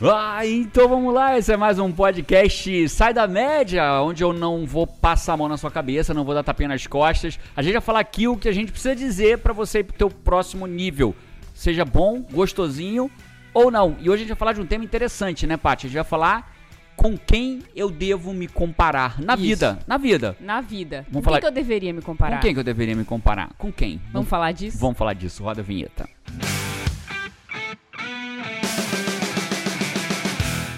Ah, então vamos lá, esse é mais um podcast Sai da Média, onde eu não vou passar a mão na sua cabeça, não vou dar tapinha nas costas. A gente vai falar aqui o que a gente precisa dizer para você ir pro teu próximo nível. Seja bom, gostosinho ou não. E hoje a gente vai falar de um tema interessante, né, Paty? A gente vai falar com quem eu devo me comparar na Isso. vida. Na vida. Na vida. Vamos com falar- quem que eu deveria me comparar? Com quem que eu deveria me comparar? Com quem? Vamos falar disso? Vamos falar disso. Roda a vinheta.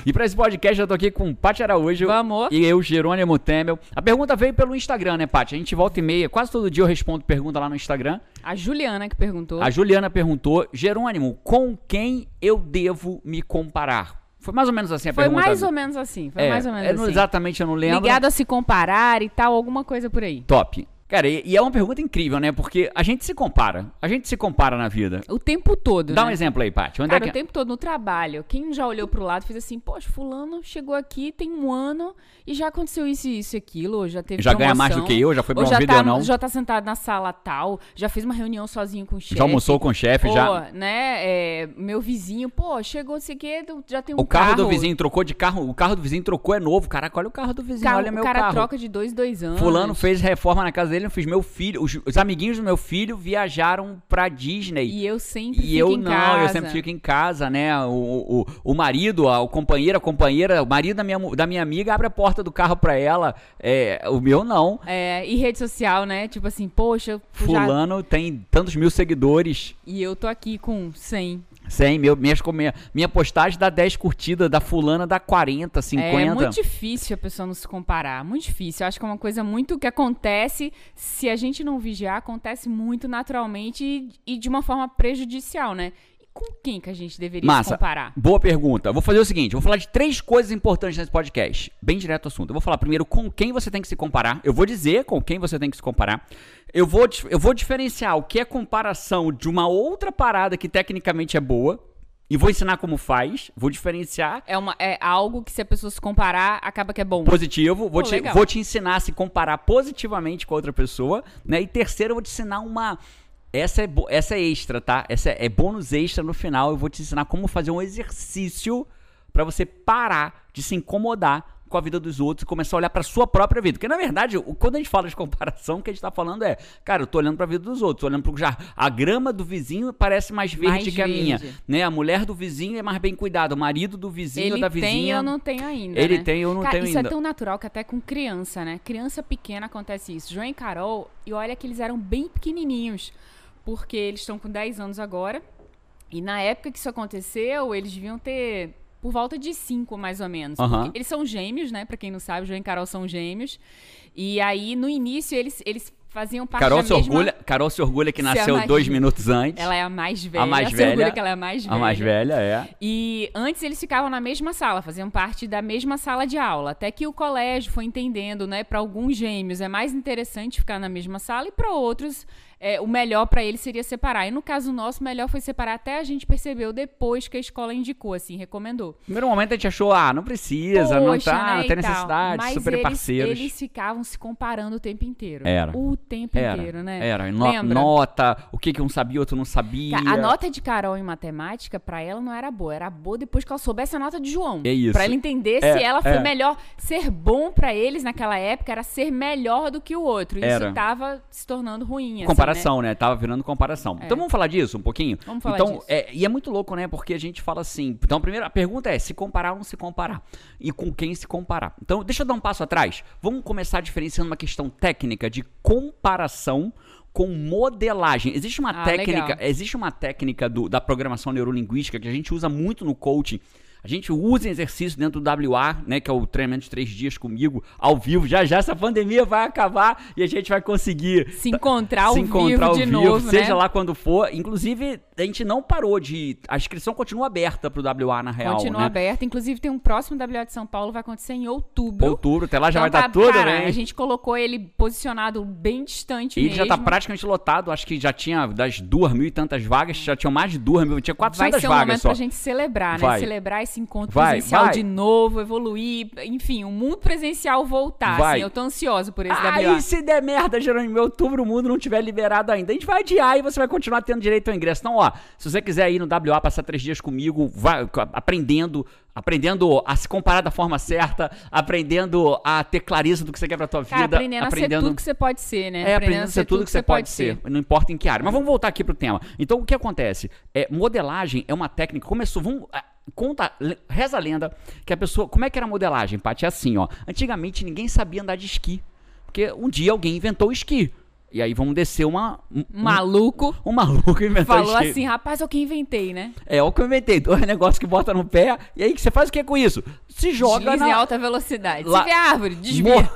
E pra esse podcast eu tô aqui com Paty Araújo. Vamos. E eu, Jerônimo Temel. A pergunta veio pelo Instagram, né, Paty? A gente volta e meia. Quase todo dia eu respondo pergunta lá no Instagram. A Juliana que perguntou. A Juliana perguntou: Jerônimo, com quem eu devo me comparar? Foi mais ou menos assim a Foi pergunta. mais ou menos assim. Foi é, mais ou menos não- assim. Exatamente, eu não lembro. Ligado a se comparar e tal, alguma coisa por aí. Top. Cara, e, e é uma pergunta incrível, né? Porque a gente se compara. A gente se compara na vida. O tempo todo, Dá né? um exemplo aí, Paty. Onde Cara, é o que... tempo todo no trabalho. Quem já olhou pro lado e fez assim, poxa, fulano chegou aqui, tem um ano e já aconteceu isso e isso e aquilo, ou já teve Já ganha mais do promoção, que eu, já foi ou promovido tá, ou não. Já tá sentado na sala tal, já fez uma reunião sozinho com o chefe. Já almoçou com o chefe, Pô, já. né, é, meu vizinho, pô, chegou não sei o quê, já tem um O carro, do vizinho trocou de carro. O carro do vizinho trocou, é novo. Caraca, olha o carro do vizinho, Carro- olha meu o cara carro. troca de dois, dois anos. Fulano fez reforma na casa dele, eu fiz meu filho. Os, os amiguinhos do meu filho viajaram pra Disney. E eu sempre E fico eu em não, casa. eu sempre fico em casa, né? O, o, o marido, a- o companheiro, a companheira, o marido da minha, da minha amiga abre a porta do carro pra ela. É, o meu não. É, e rede social, né? Tipo assim, poxa, eu já- Fulano tem tantos mil seguidores. e eu tô aqui com 100. 100 mil. Minhas, minha, minha postagem dá 10 curtidas, da fulana dá 40, 50. É muito difícil a pessoa não se comparar, muito difícil. Eu acho que é uma coisa muito que acontece, se a gente não vigiar, acontece muito naturalmente e, e de uma forma prejudicial, né? Com quem que a gente deveria se Massa. comparar? Boa pergunta. Vou fazer o seguinte: vou falar de três coisas importantes nesse podcast. Bem direto ao assunto. Eu vou falar primeiro com quem você tem que se comparar. Eu vou dizer com quem você tem que se comparar. Eu vou, eu vou diferenciar o que é comparação de uma outra parada que tecnicamente é boa. E vou ensinar como faz. Vou diferenciar É, uma, é algo que se a pessoa se comparar, acaba que é bom. positivo. Vou, Pô, te, legal. vou te ensinar a se comparar positivamente com a outra pessoa. Né? E terceiro, eu vou te ensinar uma. Essa é, essa é extra, tá? Essa é, é bônus extra no final. Eu vou te ensinar como fazer um exercício pra você parar de se incomodar com a vida dos outros e começar a olhar pra sua própria vida. Porque, na verdade, quando a gente fala de comparação, o que a gente tá falando é, cara, eu tô olhando pra vida dos outros, tô olhando pro já A grama do vizinho parece mais verde Mais que a minha. verde. Né? A mulher do vizinho é mais bem cuidada, o marido do vizinho ou Ele da tem vizinha. eu não tenho ainda. Ele né? tem, eu não Cara, tenho isso ainda. é tão natural que até com criança, né? Criança pequena acontece isso. João e Carol, e olha que eles eram bem pequenininhos, porque eles estão com 10 anos agora. E na época que isso aconteceu, eles deviam ter por volta de 5, mais ou menos. Eles são gêmeos, né? Pra quem não sabe, João e Carol são gêmeos. E aí, no início, eles, eles faziam parte Carol da se, mesma... orgulha, Carol se orgulha que Se nasceu mais- dois minutos antes. Ela é a mais velha. A mais se velha. orgulha que ela é a mais velha. A mais velha, é. E antes eles ficavam na mesma sala, faziam parte da mesma sala de aula. Até que o colégio foi entendendo, né, para alguns gêmeos é mais interessante ficar na mesma sala e para outros é, o melhor para eles seria separar. E no caso nosso, o melhor foi separar. Até a gente percebeu depois que a escola indicou, assim, recomendou. No primeiro momento a gente achou, ah, não precisa, não Poxa, tá, né, não tem necessidade, Mas super eles, parceiros. Eles ficavam se comparando o tempo inteiro. Era. O tempo Era, inteiro, né? era. No- nota, o que que um sabia, outro não sabia. A nota de Carol em matemática, pra ela, não era boa. Era boa depois que ela soubesse a nota de João. É isso. Pra ela entender É, se ela foi é. melhor. Ser bom pra eles naquela época era ser melhor do que o outro. Isso Era. tava se tornando ruim. assim? Comparação, né? Tava virando comparação. É. Então vamos falar disso um pouquinho? Vamos falar então, disso. É, e é muito louco, né? Porque a gente fala assim. Então, a primeira pergunta é: se comparar ou não se comparar? E com quem se comparar? Então, deixa eu dar um passo atrás. Vamos começar diferenciando uma questão técnica de comparação com modelagem. Existe uma Ah, técnica, legal. existe uma técnica do- da programação neurolinguística que a gente usa muito no coaching. A gente usa exercício dentro do WA, né, que é o treinamento de três dias comigo, ao vivo. Já já essa pandemia vai acabar e a gente vai conseguir Se encontrar ao se encontrar ao vivo de vivo, novo, seja né? lá quando for. Inclusive, a gente não parou de. A inscrição continua aberta pro WA na real. Continua né? aberta. Inclusive, tem um próximo WA de São Paulo, vai acontecer em outubro. Outubro, até lá já Então vai tá, estar tudo cara, bem. A gente colocou ele posicionado bem distante Ele mesmo. já tá praticamente lotado, acho que já tinha das duas mil e tantas vagas, já tinham mais de duas mil, tinha Vai 400 ser um vagas momento só. pra gente celebrar, né? Vai. Celebrar esse encontro Vai, presencial vai. de novo, evoluir, enfim, o mundo presencial voltar. Vai. Assim, eu tô ansiosa por esse Aí, WA. se der merda, Jerônimo, em outubro o mundo não tiver liberado ainda, a gente vai adiar e você vai continuar tendo direito ao ingresso. Então, ó, se você quiser ir no WA, passar três dias comigo, vai, aprendendo, aprendendo a se comparar da forma certa, aprendendo a ter clareza do que você quer pra tua vida, Cara, aprendendo, a ser tudo que você pode ser, né? É, aprendendo a ser tudo que você pode ser. Não importa em que área. Mas vamos voltar aqui pro tema. Então, o que acontece? É, modelagem é uma técnica. Começou. Vamos. Conta, reza a lenda que a pessoa. Como é que era a modelagem, Paty? É assim, ó. Antigamente ninguém sabia andar de esqui. Porque um dia alguém inventou o esqui. E aí vamos descer uma. Um, Maluco. um maluco inventou Falou assim, rapaz, é o que inventei, né? É o que eu inventei. Dois negócios que bota no pé. E aí você faz o que com isso? Se joga na. em alta velocidade. Lá- Se vê árvore, desvia.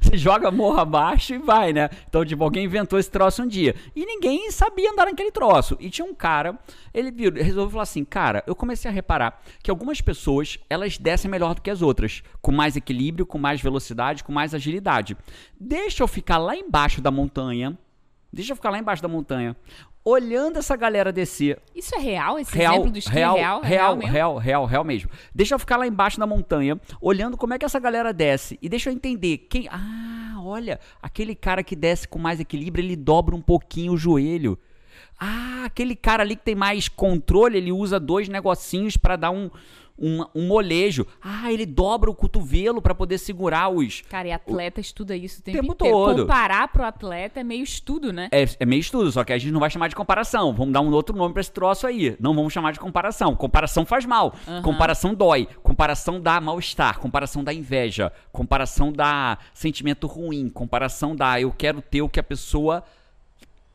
Você joga morro abaixo e vai, né? Então, tipo, alguém inventou esse troço um dia. E ninguém sabia andar naquele troço. E tinha um cara, ele resolveu falar assim: cara, eu comecei a reparar que algumas pessoas, elas descem melhor do que as outras. Com mais equilíbrio, com mais velocidade, com mais agilidade. Deixa eu ficar lá embaixo da montanha. Deixa eu ficar lá embaixo da montanha. Olhando essa galera descer Isso é real? Esse real, exemplo do esqui real, é real? É real, mesmo? real, real, real mesmo. Deixa eu ficar lá embaixo da montanha, olhando como é que essa galera desce e deixa eu entender quem. Ah, olha, aquele cara que desce com mais equilíbrio, ele dobra um pouquinho o joelho. Ah, aquele cara ali que tem mais controle, ele usa dois negocinhos para dar um, um, um molejo. Ah, ele dobra o cotovelo para poder segurar os. Cara, e atleta estuda isso o tempo, tempo inteiro. todo. Comparar pro atleta é meio estudo, né? É, é meio estudo, só que a gente não vai chamar de comparação. Vamos dar um outro nome pra esse troço aí. Não vamos chamar de comparação. Comparação faz mal. Comparação dói. Comparação dá mal-estar. Comparação dá inveja. Comparação dá sentimento ruim. Comparação dá eu quero ter o que a pessoa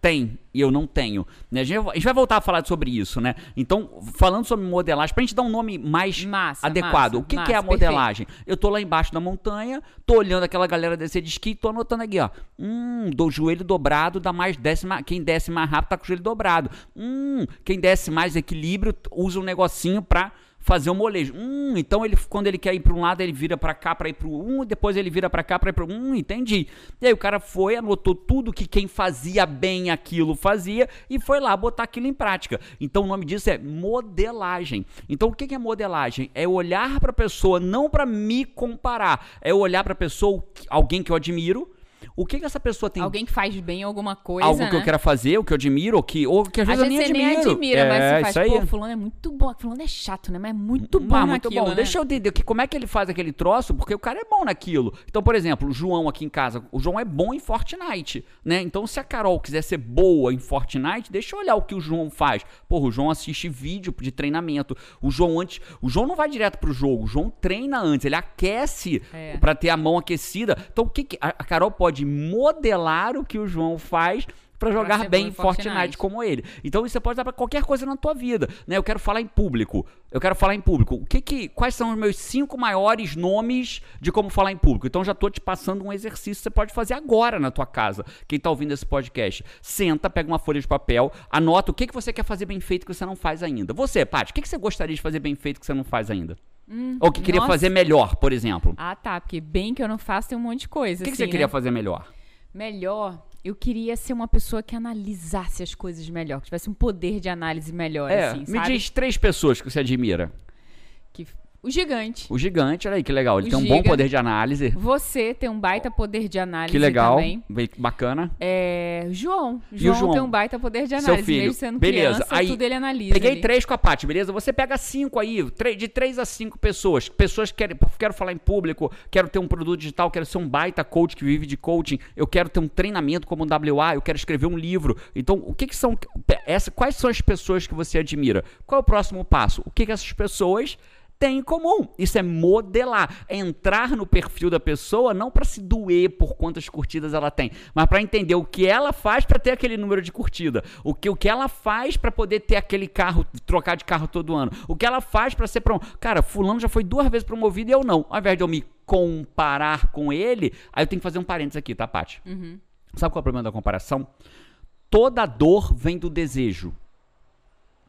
tem e eu não tenho. Né? A, gente, vai- voltar a falar sobre isso, né? Então, falando sobre modelagem, pra gente dar um nome mais Massa, adequado. massa, o que, que massa, é a perfeito. modelagem? Eu tô lá embaixo da montanha, tô olhando aquela galera descer de esqui, tô anotando aqui, ó. Hum, do joelho dobrado dá mais décima. Quem desce mais rápido tá com o joelho dobrado. Hum, quem desce mais equilíbrio usa um negocinho pra fazer um molejo. Hum, então ele quando ele quer ir para um lado, ele vira pra cá para ir pro um, e depois ele vira pra cá para ir pro um, entendi. E aí o cara foi, anotou tudo que quem fazia bem aquilo fazia e foi lá botar aquilo em prática. Então o nome disso é modelagem. Então o que é modelagem? É olhar pra pessoa não pra me comparar, é olhar pra pessoa, alguém que eu admiro, o que que essa pessoa tem Alguém que faz bem alguma coisa, algo né? que eu quero fazer, o que eu admiro, ou que, ou que às Às vezes eu vezes nem você nem admiro. admira, é, mas você faz, isso aí. pô, fulano é muito bom. Fulano é chato, né? Mas é muito bom Ah, muito naquilo, bom. né? Deixa eu entender que, como é que ele faz aquele troço, porque o cara é bom naquilo. Então, por exemplo, o João aqui em casa, o João é bom em Fortnite, né? Então, se a Carol quiser ser boa em Fortnite, deixa eu olhar o que o João faz. Porra, o João assiste vídeo de treinamento. O João antes, o João não vai direto pro jogo, o João treina antes, ele aquece É. pra ter a mão aquecida. Então, o que, que a Carol pode modelar o que o João faz pra jogar bem Fortnite Fortnite. como ele. Então isso você pode dar pra qualquer coisa na tua vida, né? Eu quero falar em público. Eu quero falar em público. O que que quais são os meus cinco maiores nomes de como falar em público? Então já tô te passando um exercício que você pode fazer agora na tua casa. Quem tá ouvindo esse podcast, senta, pega uma folha de papel, anota o que que você quer fazer bem feito que você não faz ainda. Você, Paty, o que que você gostaria de fazer bem feito que você não faz ainda? Ou que queria Hum, nossa. fazer melhor, por exemplo. Ah, tá. Porque bem que eu não faço tem um monte de coisa. O que, que assim, você queria né? fazer melhor? Melhor, eu queria ser uma pessoa que analisasse as coisas melhor, que tivesse um poder de análise melhor, É, assim, me diz três pessoas que você admira. Que... O gigante. O gigante, olha aí que legal. Ele O tem um bom poder de análise. Você tem um baita poder de análise Que legal. também. Bacana. É, João. O João, João? tem um baita poder de Seu análise. filho. Mesmo sendo Beleza. criança, Aí, tudo ele analisa. Peguei ali. três com a Paty, beleza? Você pega cinco aí, de três a cinco pessoas. Pessoas que querem, quero falar em público, quero ter um produto digital, quero ser um baita coach que vive de coaching, eu quero ter um treinamento como um WA, eu quero escrever um livro. Então, o que, que são essa, quais são as pessoas que você admira? Qual é o próximo passo? O que, que essas pessoas têm em comum? Isso é modelar, é entrar no perfil da pessoa não para se doer por quantas curtidas ela tem, mas para entender o que ela faz para ter aquele número de curtida, o que, o que ela faz para poder ter aquele carro, trocar de carro todo ano, o que ela faz para ser prom... Cara, fulano já foi duas vezes promovido e eu não. Ao invés de eu me comparar com ele, aí eu tenho que fazer um parênteses aqui, tá, Paty? Sabe qual é o problema da comparação? Toda dor vem do desejo.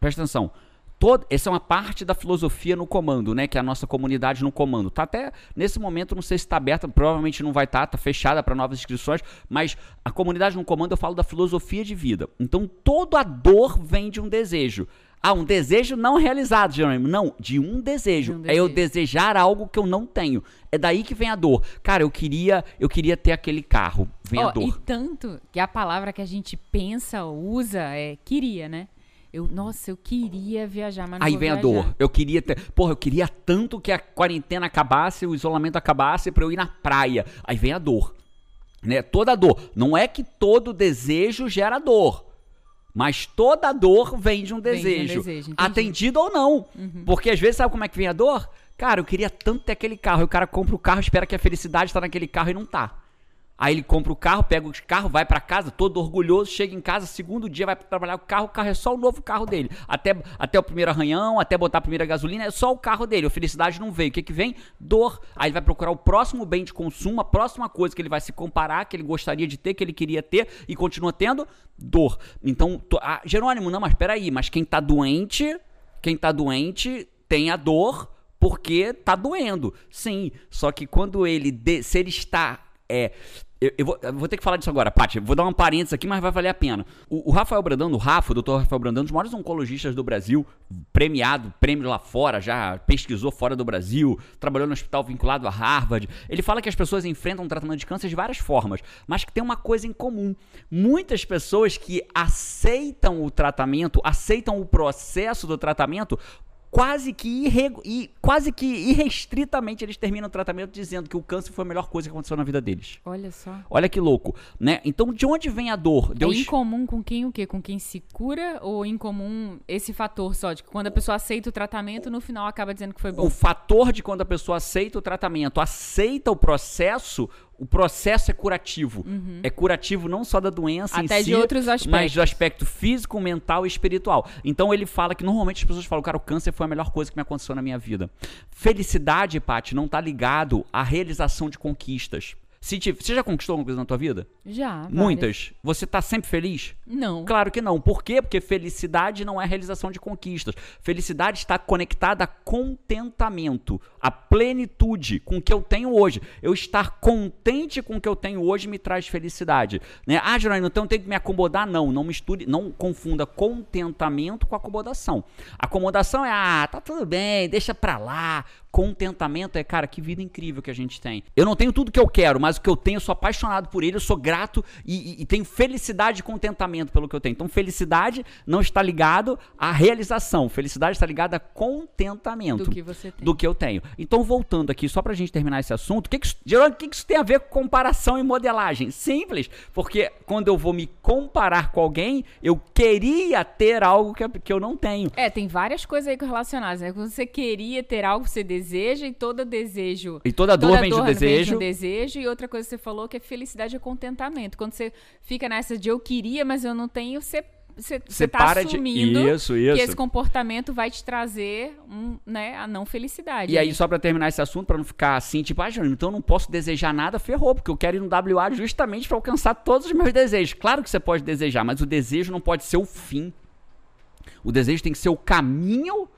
Presta atenção. Todo, essa é uma parte da filosofia no comando, né? Que é a nossa comunidade no comando. Tá até nesse momento, não sei se está aberta, provavelmente não vai estar, tá, fechada para novas inscrições, mas a comunidade no comando eu falo da filosofia de vida. Então toda a dor vem de um desejo. Ah, um desejo não realizado, Jerônimo. Não, de um desejo. De um É eu desejo. desejar algo que eu não tenho. É daí que vem a dor. Cara, eu queria, eu queria ter aquele carro. Vem a Ó, dor. E tanto que a palavra que a gente pensa, usa, é queria, né? Eu, nossa, eu queria viajar, mas não Aí vem a viajar. dor. Eu queria ter. Porra, eu queria tanto que a quarentena acabasse, o isolamento acabasse pra eu ir na praia. Aí vem a dor. Né? Toda dor. Não é que todo desejo gera dor. Mas toda dor vem de um Vem de um desejo. desejo, atendido ou não. Porque às vezes, sabe como é que vem a dor? Cara, eu queria tanto ter aquele carro. E o cara compra o carro, espera que a felicidade tá naquele carro e não tá. Aí ele compra o carro, pega o carro, vai pra casa, todo orgulhoso, chega em casa, segundo dia vai trabalhar o carro, o carro é só o novo carro dele. Até, até o primeiro arranhão, até botar a primeira gasolina, é só o carro dele. A felicidade não veio. O que que vem? Dor. Aí ele vai procurar o próximo bem de consumo, a próxima coisa que ele vai se comparar, que ele gostaria de ter, que ele queria ter e continua tendo, dor. Então, to- ah, Jerônimo, não, mas peraí, mas quem tá doente, quem tá doente tem a dor porque tá doendo. Sim, só que quando ele, de- se ele está é, eu, eu vou, eu vou ter que falar disso agora, Paty. Vou dar um parênteses aqui, mas vai valer a pena. O, o Rafael Brandão, o Rafa, o doutor Rafael Brandão, um dos maiores oncologistas do Brasil, premiado, prêmio lá fora, já pesquisou fora do Brasil, trabalhou no hospital vinculado a Harvard. Ele fala que as pessoas enfrentam o tratamento de câncer de várias formas, mas que tem uma coisa em comum. Muitas pessoas que aceitam o tratamento, aceitam o processo do tratamento, quase que, irregu- e, quase que irrestritamente eles terminam o tratamento dizendo que o câncer foi a melhor coisa que aconteceu na vida deles. Olha só. Olha que louco, né? Então, de onde vem a dor? É Deus... incomum com quem o quê? Com quem se cura ou incomum esse fator só de que quando a pessoa aceita o tratamento, no final acaba dizendo que foi bom? O fator de quando a pessoa aceita o tratamento, aceita o processo, o processo é curativo. É curativo não só da doença em Até si, de outros mas do aspecto físico, mental e espiritual. Então ele fala que normalmente as pessoas falam, cara, o câncer foi a melhor coisa que me aconteceu na minha vida. Felicidade, Paty, não tá ligado à realização de conquistas. Se te- Você já conquistou alguma coisa na tua vida? Já. várias. Muitas. Você tá sempre feliz? Não. Claro que não. Por quê? Porque felicidade não é realização de conquistas. Felicidade está conectada a contentamento, a plenitude com o que eu tenho hoje. Eu estar contente com o que eu tenho hoje me traz felicidade. Né? Ah, Jerônimo, então eu tenho que me acomodar? Não, não misture, não confunda contentamento com acomodação. Acomodação é, ah, tá tudo bem, deixa pra lá. Contentamento é, cara, que vida incrível que a gente tem. Eu não tenho tudo que eu quero, mas o que eu tenho, eu sou apaixonado por ele, eu sou grato e, e- e tenho felicidade e contentamento pelo que eu tenho. Então, felicidade não está ligado à realização. Felicidade está ligada a contentamento Do que você tem. do que eu tenho. Então, voltando aqui, só pra gente terminar esse assunto, que que isso, Geraldo, o que que isso tem a ver com comparação e modelagem? Simples, porque quando eu vou me comparar com alguém, eu queria ter algo que, eu- que eu não tenho. É, tem várias coisas aí relacionadas, né? Quando você queria ter algo que você deseja e todo desejo. E toda dor toda vem de um Vem de desejo. desejo. E outra coisa que você falou que é felicidade é contentamento. Quando você fica nessa de eu queria, mas eu não tenho, você. Você, tá para de- assumindo Isso, isso. que esse comportamento vai te trazer um, né, a não felicidade. E aí, só pra terminar esse assunto, pra não ficar assim, tipo, ah, Júnior, então eu não posso desejar nada, ferrou, porque eu quero ir no WA justamente pra alcançar todos os meus desejos. Claro que você pode desejar, mas o desejo não pode ser o fim. O desejo tem que ser o caminho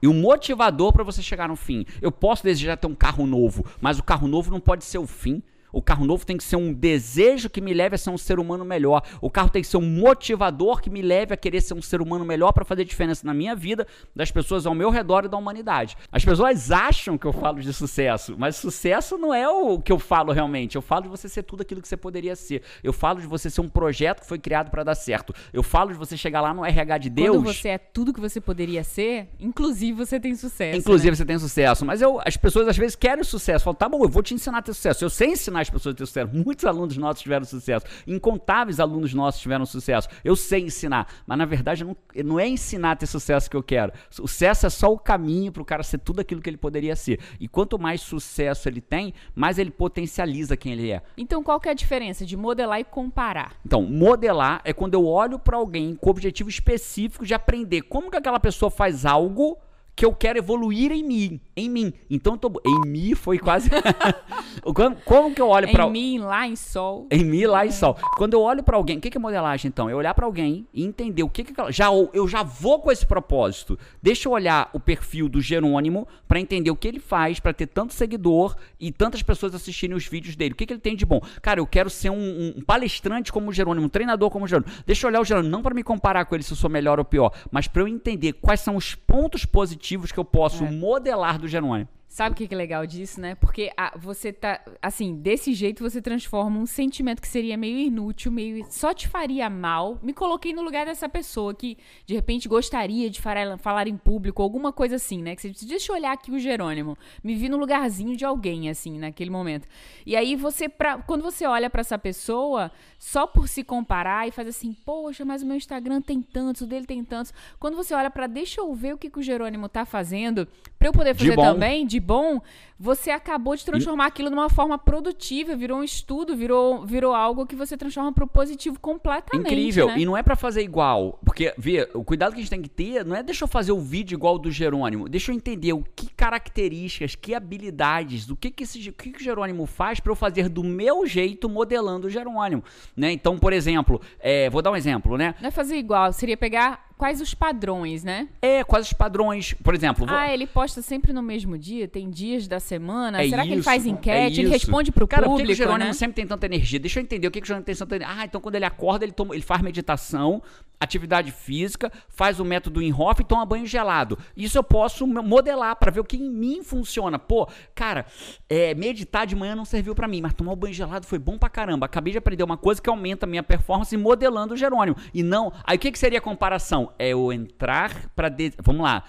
e o motivador pra você chegar no fim. Eu posso desejar ter um carro novo, mas o carro novo não pode ser o fim. O carro novo tem que ser um desejo que me leve a ser um ser humano melhor. O carro tem que ser um motivador que me leve a querer ser um ser humano melhor para fazer diferença na minha vida, das pessoas ao meu redor e da humanidade. As pessoas acham que eu falo de sucesso, mas sucesso não é o que eu falo realmente. Eu falo de você ser tudo aquilo que você poderia ser. Eu falo de você ser um projeto que foi criado para dar certo. Eu falo de você chegar lá no RH de Deus. Quando você é tudo que você poderia ser, inclusive você tem sucesso. Inclusive né? você tem sucesso. Mas eu, as pessoas às vezes querem sucesso. Falam, tá bom, eu vou te ensinar a ter sucesso. Eu sei ensinar as pessoas a ter sucesso. Muitos alunos nossos tiveram sucesso. Incontáveis alunos nossos tiveram sucesso. Eu sei ensinar. Mas na verdade não, não é ensinar a ter sucesso que eu quero. Sucesso é só o caminho para o cara ser tudo aquilo que ele poderia ser. E quanto mais sucesso ele tem, mais ele potencializa quem ele é. Então qual que é a diferença de modelar e comparar? Então, modelar é quando eu olho para alguém com o objetivo específico de aprender como que aquela pessoa faz algo que eu quero evoluir em mim, em mim. Então eu tô em mim foi quase como, como, que eu olho para em mim lá em sol. Em mim lá em sol. Quando eu olho para alguém, o que, que é modelagem então? É olhar para alguém e entender o que que já eu já vou com esse propósito. Deixa eu olhar o perfil do Jerônimo para entender o que ele faz para ter tanto seguidor e tantas pessoas assistirem os vídeos dele. O que, que ele tem de bom? Cara, eu quero ser um, um palestrante como o Jerônimo, um treinador como o Jerônimo. Deixa eu olhar o Jerônimo não para me comparar com ele se eu sou melhor ou pior, mas para eu entender quais são os pontos positivos que eu posso é. modelar do Jerônimo. Sabe o que é legal disso, né? Porque a, você tá. Assim, desse jeito você transforma um sentimento que seria meio inútil, meio. só te faria mal. Me coloquei no lugar dessa pessoa que, de repente, gostaria de falar, falar em público, alguma coisa assim, né? Que você deixa eu olhar aqui o Jerônimo. Me vi no lugarzinho de alguém, assim, naquele momento. E aí você, pra, quando você olha para essa pessoa, só por se comparar e faz assim, poxa, mas o meu Instagram tem tantos, o dele tem tantos. Quando você olha para deixa eu ver o que, que o Jerônimo tá fazendo, pra eu poder fazer também, de bom, você acabou de transformar aquilo numa forma produtiva, virou um estudo, virou, virou algo que você transforma para o positivo completamente. Incrível. Né? E não é para fazer igual. Porque, vê, o cuidado que a gente tem que ter não é deixa eu fazer o vídeo igual do Jerônimo. Deixa eu entender o que características, que habilidades, o que, que, esse, o, que, que o Jerônimo faz para eu fazer do meu jeito modelando o Jerônimo. Né? Então, por exemplo, é, vou dar um exemplo, né? Não é fazer igual, seria pegar quais os padrões, né? É, quais os padrões. Por exemplo. Vou... Ah, ele posta sempre no mesmo dia, tem dias da semana. É Será isso, que ele faz enquete? É ele responde pro Cara, público? Cara, por que, o Jerônimo né? sempre tem tanta energia? Deixa eu entender o que, que o Jerônimo tem tanta energia. Ah, então quando ele acorda, ele, toma, ele faz meditação, atividade física, faz o método Inhofe e toma banho gelado. Isso eu posso modelar para ver o que em mim funciona. Pô, cara, é, meditar de manhã não serviu para mim, mas tomar o banho gelado foi bom pra caramba. Acabei de aprender uma coisa que aumenta a minha performance modelando o Jerônimo. E não. Aí o que, que seria a comparação? É eu entrar para. De... Vamos lá.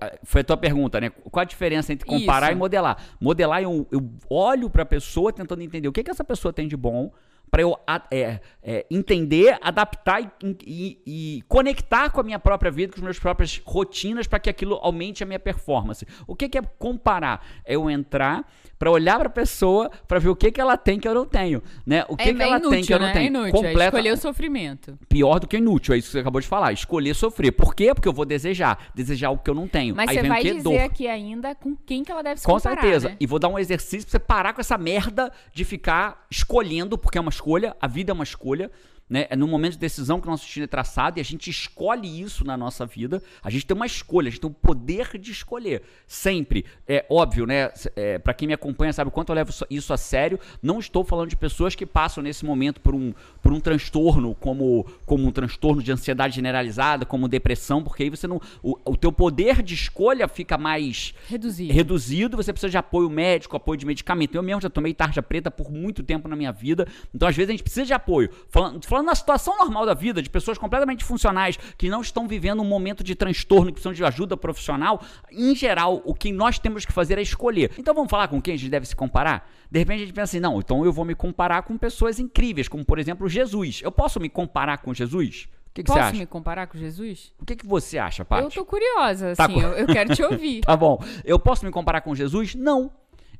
Eh, foi a tua pergunta, né? Qual a diferença entre comparar Isso. e modelar? Modelar, eu, eu olho para a pessoa tentando entender o que, que essa pessoa tem de bom, para eu é, é, entender, adaptar e, e, e, conectar com a minha própria vida, com as minhas próprias rotinas, para que aquilo aumente a minha performance. O que, que é comparar? É eu entrar para olhar para a pessoa, para ver o que, que ela tem que eu não tenho, né? O que, é, que ela inútil, tem que eu né? não tenho. É inútil, Completa... é escolher o sofrimento. Pior do que inútil, é isso que você acabou de falar. Escolher sofrer. Por quê? Porque eu vou desejar. Desejar o que eu não tenho. Mas Aí você vai dizer dor. aqui ainda com quem que ela deve se com comparar, Com certeza. Né? E vou dar um exercício para você parar com essa merda de ficar escolhendo, porque é uma escolha, a vida é uma escolha. Né? É no momento de decisão que o nosso destino é traçado e a gente escolhe isso na nossa vida. A gente tem uma escolha, a gente tem o poder de escolher. Sempre. É óbvio, né? É, para quem me acompanha sabe o quanto eu levo isso a sério. Não estou falando de pessoas que passam nesse momento por um, por um transtorno, como, como um transtorno de ansiedade generalizada, como depressão, porque aí você não. O, o teu poder de escolha fica mais reduzido. reduzido. Você precisa de apoio médico, apoio de medicamento. Eu mesmo já tomei tarja preta por muito tempo na minha vida. Então, às vezes, a gente precisa de apoio. Falando, falando falando na situação normal da vida, de pessoas completamente funcionais, que não estão vivendo um momento de transtorno, que precisam de ajuda profissional, em geral, o que nós temos que fazer é escolher. Então vamos falar com quem a gente deve se comparar? De repente a gente pensa assim, não, então eu vou me comparar com pessoas incríveis, como por exemplo Jesus. Eu posso me comparar com Jesus? O que, que Posso você acha? me comparar com Jesus? O que, que você acha, Paty? Eu tô curiosa, tá assim, tá... eu, eu quero te ouvir. tá bom. Eu posso me comparar com Jesus? Não.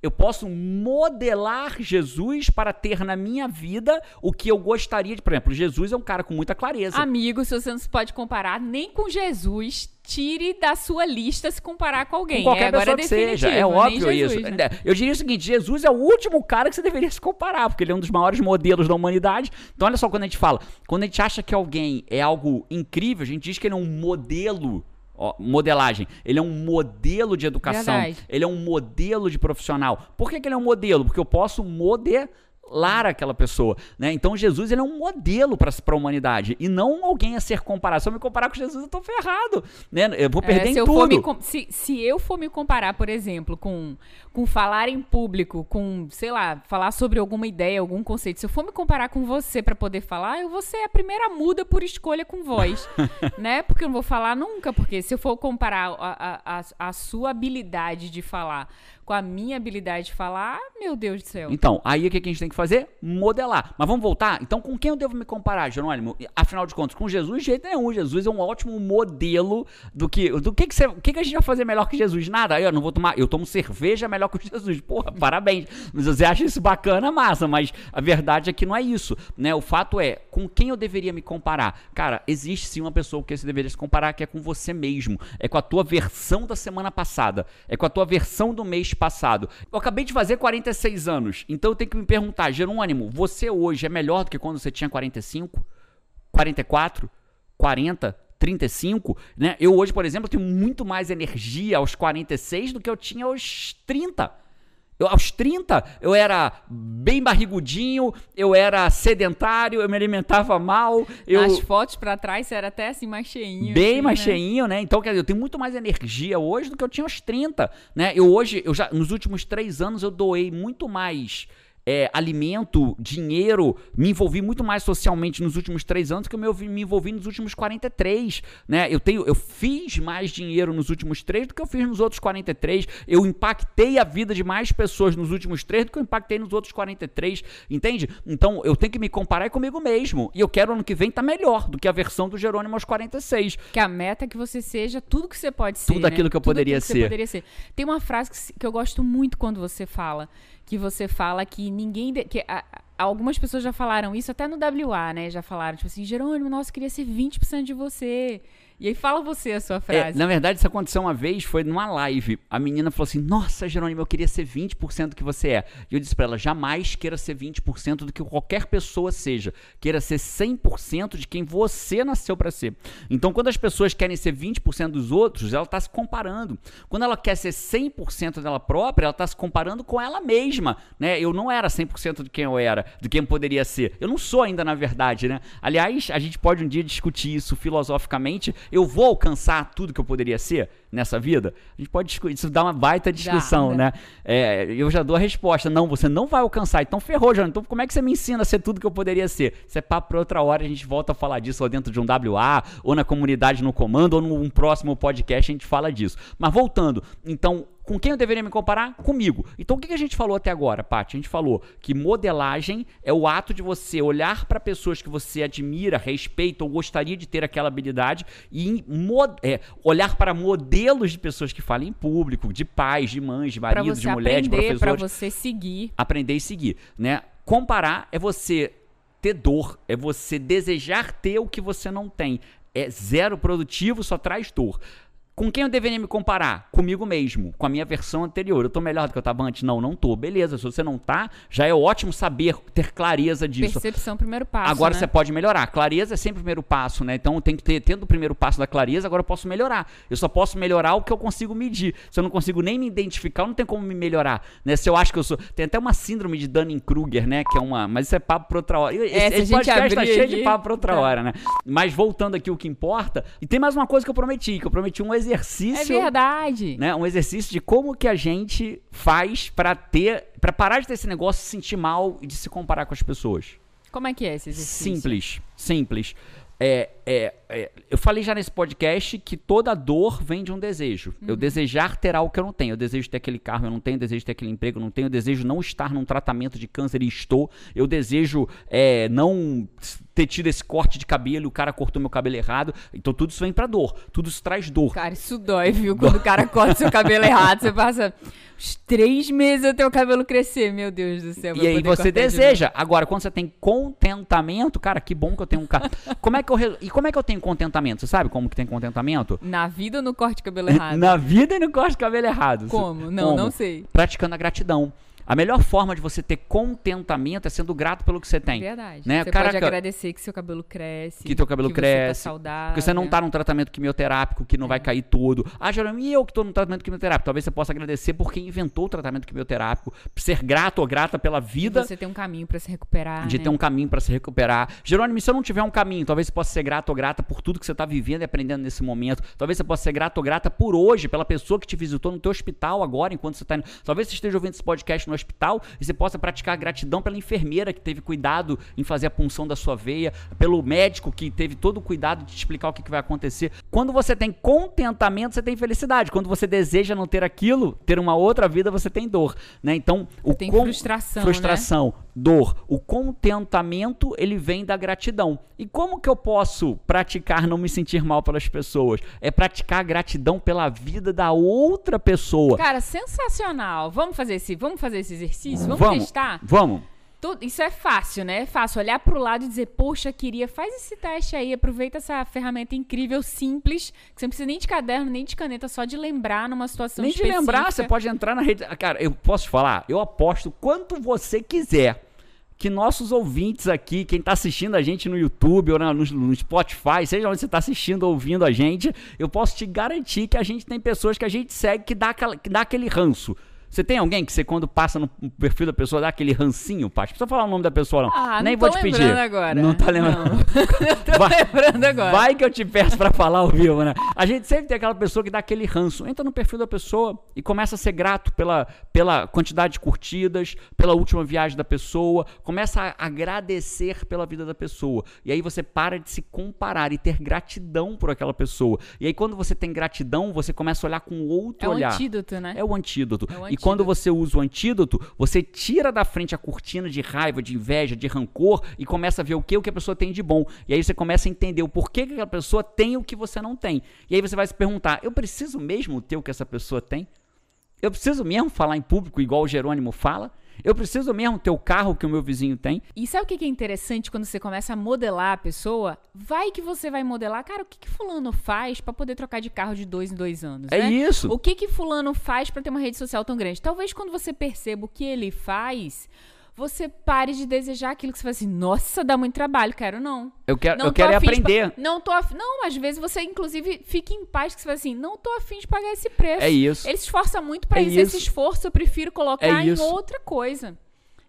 Eu posso modelar Jesus para ter na minha vida o que eu gostaria de. Por exemplo, Jesus é um cara com muita clareza. Amigo, se você não se pode comparar nem com Jesus, tire da sua lista se comparar com alguém. Com qualquer é, agora pessoa que seja. É óbvio Jesus, isso. Né? Eu diria o seguinte: Jesus é o último cara que você deveria se comparar, porque ele é um dos maiores modelos da humanidade. Então, olha só, quando a gente fala, quando a gente acha que alguém é algo incrível, a gente diz que ele é um modelo Ó, modelagem. Ele é um modelo de educação. Verdade. Ele é um modelo de profissional. Por que, que ele é um modelo? Porque eu posso modelar lar aquela pessoa, né? Então Jesus ele é um modelo para a humanidade e não alguém a ser comparado. Se eu me comparar com Jesus, eu tô ferrado, né? Eu vou perder é, em tudo. Se, se eu for me comparar, por exemplo, com, com falar em público, com, sei lá, falar sobre alguma ideia, algum conceito, se eu for me comparar com você para poder falar, eu vou ser a primeira muda por escolha com voz, né? Porque eu não vou falar nunca, porque se eu for comparar a, a, a, a sua habilidade de falar com a minha habilidade de falar, meu Deus do céu. Então, aí o que a gente tem que fazer? Modelar. Mas vamos voltar? Então, com quem eu devo me comparar, Jerônimo? Afinal de contas, com Jesus, jeito nenhum. Jesus é um ótimo modelo do que. Do que, que, você, que, que a gente vai fazer melhor que Jesus? Nada. Eu não vou tomar. Eu tomo cerveja melhor que Jesus. Porra, parabéns. Mas você acha isso bacana, massa. Mas a verdade é que não é isso. Né? O fato é, com quem eu deveria me comparar? Cara, existe sim uma pessoa que você deveria se comparar, que é com você mesmo. É com a tua versão da semana passada. É com a tua versão do mês passado. Eu acabei de fazer 46 anos, então eu tenho que me perguntar, Jerônimo, você hoje é melhor do que quando você tinha 45? 44? 40? 35, né? Eu hoje, por exemplo, tenho muito mais energia aos 46 do que eu tinha aos 30. Eu, aos 30, eu era bem barrigudinho, eu era sedentário, eu me alimentava mal. Eu... As fotos para trás você era até assim mais cheinho. Bem assim, mais né? cheinho, né? Então, quer dizer, eu tenho muito mais energia hoje do que eu tinha aos 30, né? Eu hoje, eu já, nos últimos três anos, eu doei muito mais é, alimento, dinheiro, me envolvi muito mais socialmente nos últimos três anos que eu me, envolvi nos últimos 43, né? Eu tenho, eu fiz mais dinheiro nos últimos três do que eu fiz nos outros 43. Eu impactei a vida de mais pessoas nos últimos três do que eu impactei nos outros 43, entende? Então eu tenho que me comparar comigo mesmo. E eu quero ano que vem estar tá melhor do que a versão do Jerônimo aos 46. Que a meta é que você seja tudo que você pode ser. Tudo aquilo né? que eu tudo poderia que ser. poderia ser. Tem uma frase que, que eu gosto muito quando você fala que você fala que ninguém. De, que a, algumas pessoas já falaram isso, até no WA, né? Já falaram, tipo assim, Jerônimo, nossa, queria ser 20% de você. E aí fala você a sua frase. É, na verdade, isso aconteceu uma vez, foi numa live. A menina falou assim: Nossa, Jerônimo, eu queria ser 20% do que você é. E eu disse para ela: jamais queira ser 20% do que qualquer pessoa seja. Queira ser 100% de quem você nasceu para ser. Então, quando as pessoas querem ser 20% dos outros, ela está se comparando. Quando ela quer ser 100% dela própria, ela está se comparando com ela mesma. Né? Eu não era 100% de quem eu era, de quem eu poderia ser. Eu não sou ainda, na verdade. Né? Aliás, a gente pode um dia discutir isso filosoficamente eu vou alcançar tudo que eu poderia ser nessa vida? A gente pode discutir, isso dá uma baita discussão, dá, né? É, eu já dou a resposta, não, você não vai alcançar, então ferrou, João, então como é que você me ensina a ser tudo que eu poderia ser? Isso é papo para outra hora, a gente volta a falar disso ou dentro de um WA, ou na comunidade no comando, ou num próximo podcast a gente fala disso. Mas voltando, então, com quem eu deveria me comparar? Comigo. Então o que a gente falou até agora, Paty? A gente falou que modelagem é o ato de você olhar para pessoas que você admira, respeita ou gostaria de ter aquela habilidade e é, olhar para modelos de pessoas que falam em público, de pais, de mães, de maridos, de mulheres, de professores. Para você seguir. Aprender e seguir, né? Comparar é você ter dor, é você desejar ter o que você não tem. É zero produtivo, só traz dor. Com quem eu deveria me comparar? Comigo mesmo, com a minha versão anterior. Eu tô melhor do que eu tava antes? Não, não tô. Beleza, se você não tá, já é ótimo saber, ter clareza disso. Percepção, primeiro passo. Agora né? você pode melhorar. Clareza é sempre o primeiro passo, né? Então tem que ter, tendo o primeiro passo da clareza, agora eu posso melhorar. Eu só posso melhorar o que eu consigo medir. Se eu não consigo nem me identificar, não tem como me melhorar. Né? Se eu acho que eu sou. Tem até uma síndrome de Dunning-Kruger, né? Que é uma. Mas isso é papo pra outra hora. Esse, Essa esse podcast tá cheio de papo pra outra tá. hora, né? Mas voltando aqui o que importa. E tem mais uma coisa que eu prometi, que eu prometi um exercício. É verdade. Né, um exercício de como que a gente faz para ter, para parar de ter esse negócio de se sentir mal e de se comparar com as pessoas. Como é que é esse exercício? Simples, simples. É, é, é, eu falei já nesse podcast que toda dor vem de um desejo. Uhum. Eu desejar ter algo que eu não tenho. Eu desejo ter aquele carro, eu não tenho. Eu desejo ter aquele emprego, eu não tenho. Eu desejo não estar num tratamento de câncer e estou. Eu desejo é, não ter tido esse corte de cabelo o cara cortou meu cabelo errado. Então tudo isso vem pra dor. Tudo isso traz dor. Cara, isso dói, viu? Quando o cara corta seu cabelo errado, você passa uns três meses até o cabelo crescer. Meu Deus do céu. E aí você deseja. Agora, quando você tem contentamento, cara, que bom que eu tenho um cara. como é que eu re... E como é que eu tenho contentamento? Você sabe como que tem contentamento? Na vida ou no corte de cabelo errado? Na vida e no corte de cabelo errado. Como? Não, como? não sei. Praticando a gratidão. A melhor forma de você ter contentamento é sendo grato pelo que você tem. Verdade. Né? Você Caraca, pode agradecer que seu cabelo cresce. Que teu cabelo que cresce. Você tá saudável. Que você não tá num tratamento quimioterápico que não vai cair todo. Ah, Jerome, e eu que tô num tratamento quimioterápico? Talvez você possa agradecer por quem inventou o tratamento quimioterápico, ser grato ou grata pela vida. De você tem um caminho para se recuperar. De né? ter um caminho para se recuperar. Jerônimo, se eu não tiver um caminho, talvez você possa ser grato ou grata por tudo que você tá vivendo e aprendendo nesse momento. Talvez você possa ser grato ou grata por hoje, pela pessoa que te visitou no teu hospital agora, enquanto você tá indo. Talvez você esteja ouvindo esse podcast no hospital e você possa praticar gratidão pela enfermeira que teve cuidado em fazer a punção da sua veia, pelo médico que teve todo o cuidado de te explicar o que, que vai acontecer. Quando você tem contentamento, você tem felicidade. Quando você deseja não ter aquilo, ter uma outra vida, você tem dor, né? Então, o tem frustração, frustração, né? dor, o contentamento, ele vem da gratidão. E como que eu posso praticar não me sentir mal pelas pessoas? É praticar gratidão pela vida da outra pessoa. Cara, sensacional. Vamos fazer esse, vamos fazer esse exercício? Vamos, testar? Vamos. Tudo, isso é fácil, né? É fácil olhar pro lado e dizer, poxa, queria, faz esse teste aí, aproveita essa ferramenta incrível, simples, que você não precisa nem de caderno, nem de caneta, só de lembrar numa situação Nem de específica. lembrar, você pode entrar na rede. Cara, eu posso te falar, eu aposto quanto você quiser que nossos ouvintes aqui, quem está assistindo a gente no YouTube ou no, no, Spotify, seja onde você está assistindo ou ouvindo a gente, eu posso te garantir que a gente tem pessoas que a gente segue que dá, que dá aquele ranço. Você tem alguém que você, quando passa no perfil da pessoa, dá aquele rancinho, Paty? Não precisa falar o nome da pessoa, não. Ah, Nem não vou te pedir. agora. Não tá lembrando. Não. tô Vai- lembrando agora. Vai que eu te peço pra falar ao vivo, né? A gente sempre tem aquela pessoa que dá aquele ranço. Entra no perfil da pessoa e começa a ser grato pela, pela quantidade de curtidas, pela última viagem da pessoa, começa a agradecer pela vida da pessoa. E aí você para de se comparar e ter gratidão por aquela pessoa. E aí quando você tem gratidão, você começa a olhar com outro É o olhar. antídoto, né? É o antídoto. É o E quando você usa o antídoto, você tira da frente a cortina de raiva, de inveja, de rancor e começa a ver o que, o que a pessoa tem de bom. E aí você começa a entender o porquê que aquela pessoa tem o que você não tem. E aí você vai se perguntar: eu preciso mesmo ter o que essa pessoa tem? Eu preciso mesmo falar em público igual o Jerônimo fala? Eu preciso mesmo ter o carro que o meu vizinho tem? E sabe o que é interessante quando você começa a modelar a pessoa? Vai que você vai modelar, cara, o que, que fulano faz pra poder trocar de carro de dois em dois anos, É né? isso. O que que fulano faz pra ter uma rede social tão grande? Talvez quando você perceba o que ele faz, você pare de desejar aquilo que você fala assim, nossa, dá muito trabalho, quero não. Eu quero, Não eu quero é afim de aprender. Não tô af... Não, às vezes você, inclusive, fica em paz que você fala assim, não tô afim de pagar esse preço. É isso. Ele se esforça muito pra É isso. Esse esforço eu prefiro colocar É em outra coisa.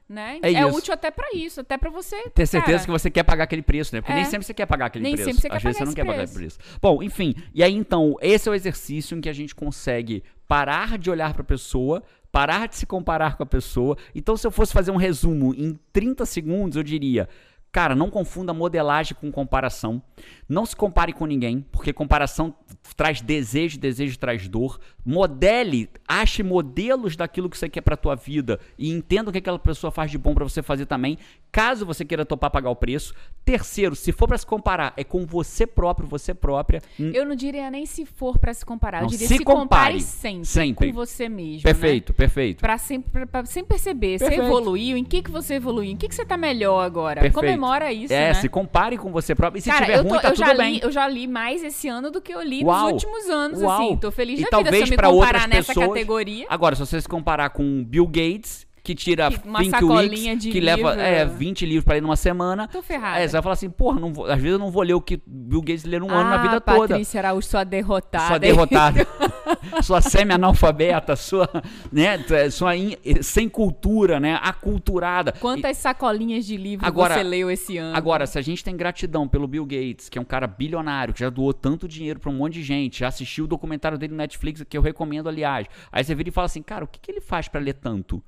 Né? É isso. útil até pra isso, até pra você Ter certeza cara, que você quer pagar aquele preço, né? Porque É. nem sempre você quer pagar aquele Nem preço. sempre você quer Às vezes pagar você não quer pagar aquele preço. Bom, enfim. E aí, então, esse é o exercício em que a gente consegue parar de olhar pra pessoa, parar de se comparar com a pessoa. Então, se eu fosse fazer um resumo em 30 segundos, eu diria. Cara, não confunda modelagem com comparação. Não se compare com ninguém, porque comparação traz desejo, desejo traz dor. Modele, ache modelos daquilo que você quer pra tua vida e entenda o que aquela pessoa faz de bom pra você fazer também, caso você queira topar pagar o preço. Terceiro, se for pra se comparar, é com você próprio, você própria. Hum, Eu não diria nem se for pra se comparar, Não, eu diria se se, compare, compare. sempre, Sempre. com você mesmo. Perfeito, perfeito. Pra sempre, pra, sempre perceber, Perfeito. você evoluiu, em que, que você evoluiu, em que, que você tá melhor agora. Perfeito. Comemora isso, é, né? se compare com você próprio. E se Cara, tiver eu, tô- ruim, tá eu já tudo li, bem. eu já li mais esse ano do que eu li Uau. nos últimos anos, Uau. assim. Tô feliz E da vida se eu me comparar nessa pessoas- categoria. Agora, se você se comparar com Bill Gates, que tira Que- uma Think Weeks, que leva livro. é, 20 livros pra ler numa semana. Tô ferrada. É, você vai falar assim, porra, não vou- às vezes eu não vou ler o que Bill Gates lê num ano na vida ah, toda. Patrícia Araújo, sua derrotada. Sua derrotada, sua semi-analfabeta, sua, né, sua in- sem cultura, né, aculturada. Quantas sacolinhas de livro Agora- você leu esse ano? Agora, se a gente tem gratidão pelo Bill Gates, que é um cara bilionário, que já doou tanto dinheiro pra um monte de gente, já assistiu o documentário dele no Netflix, que eu recomendo, aliás. Aí você vira e fala assim, cara, o que, que ele faz pra ler tanto?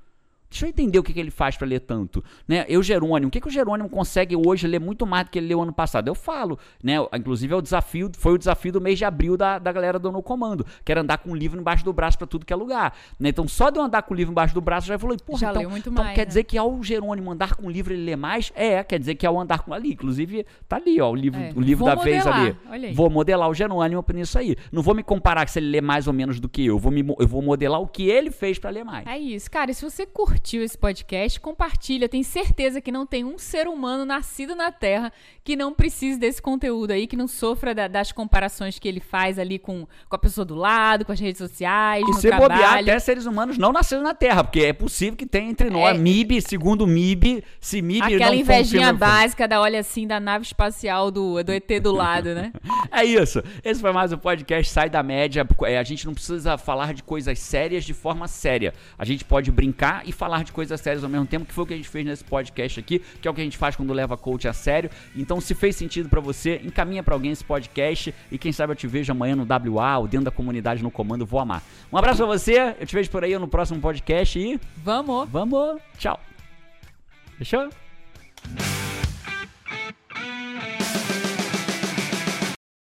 Deixa eu entender o que, que ele faz pra ler tanto. Né? Eu, Jerônimo, o que, que o Jerônimo consegue hoje ler muito mais do que ele leu ano passado? Eu falo, né? Inclusive é o desafio, foi o desafio do mês de abril da, da galera do No Comando, que era andar com um livro embaixo do braço pra tudo que é lugar. Né? Então, só de eu andar com o livro embaixo do braço, já falou, porra, Já então, então mais, quer né? dizer que ao Jerônimo andar com o livro ele lê mais? É, quer dizer que ao andar com ali, inclusive tá ali, ó, o livro, É, o livro da vez modelar, ali. olha aí. Vou modelar o Jerônimo nisso aí. Não vou me comparar se ele lê mais ou menos do que eu. Vou me, eu vou modelar o que ele fez pra ler mais. É isso, cara. E se você curtiu esse podcast, compartilha. Tenho certeza que não tem um ser humano nascido na Terra que não precise desse conteúdo aí, que não sofra da- das comparações que ele faz ali com, com a pessoa do lado, com as redes sociais, E no se trabalho. bobear, até seres humanos não nasceram na Terra, porque é possível que tenha entre nós. É. MIB, segundo MIB, se MIB Aquela não um invejinha filme- básica da olha assim da nave espacial do, do ET do lado, né? É isso. Esse foi mais um podcast Sai da Média. É, a gente não precisa falar de coisas sérias de forma séria. A gente pode brincar e falar falar de coisas sérias ao mesmo tempo, que foi o que a gente fez nesse podcast aqui, que é o que a gente faz quando leva coach a sério. Então, se fez sentido para você, encaminha para alguém esse podcast e quem sabe eu te vejo amanhã no WA ou dentro da comunidade no comando, vou amar. Um abraço pra você, eu te vejo por aí no próximo podcast e Vamos! vamos, tchau. Fechou?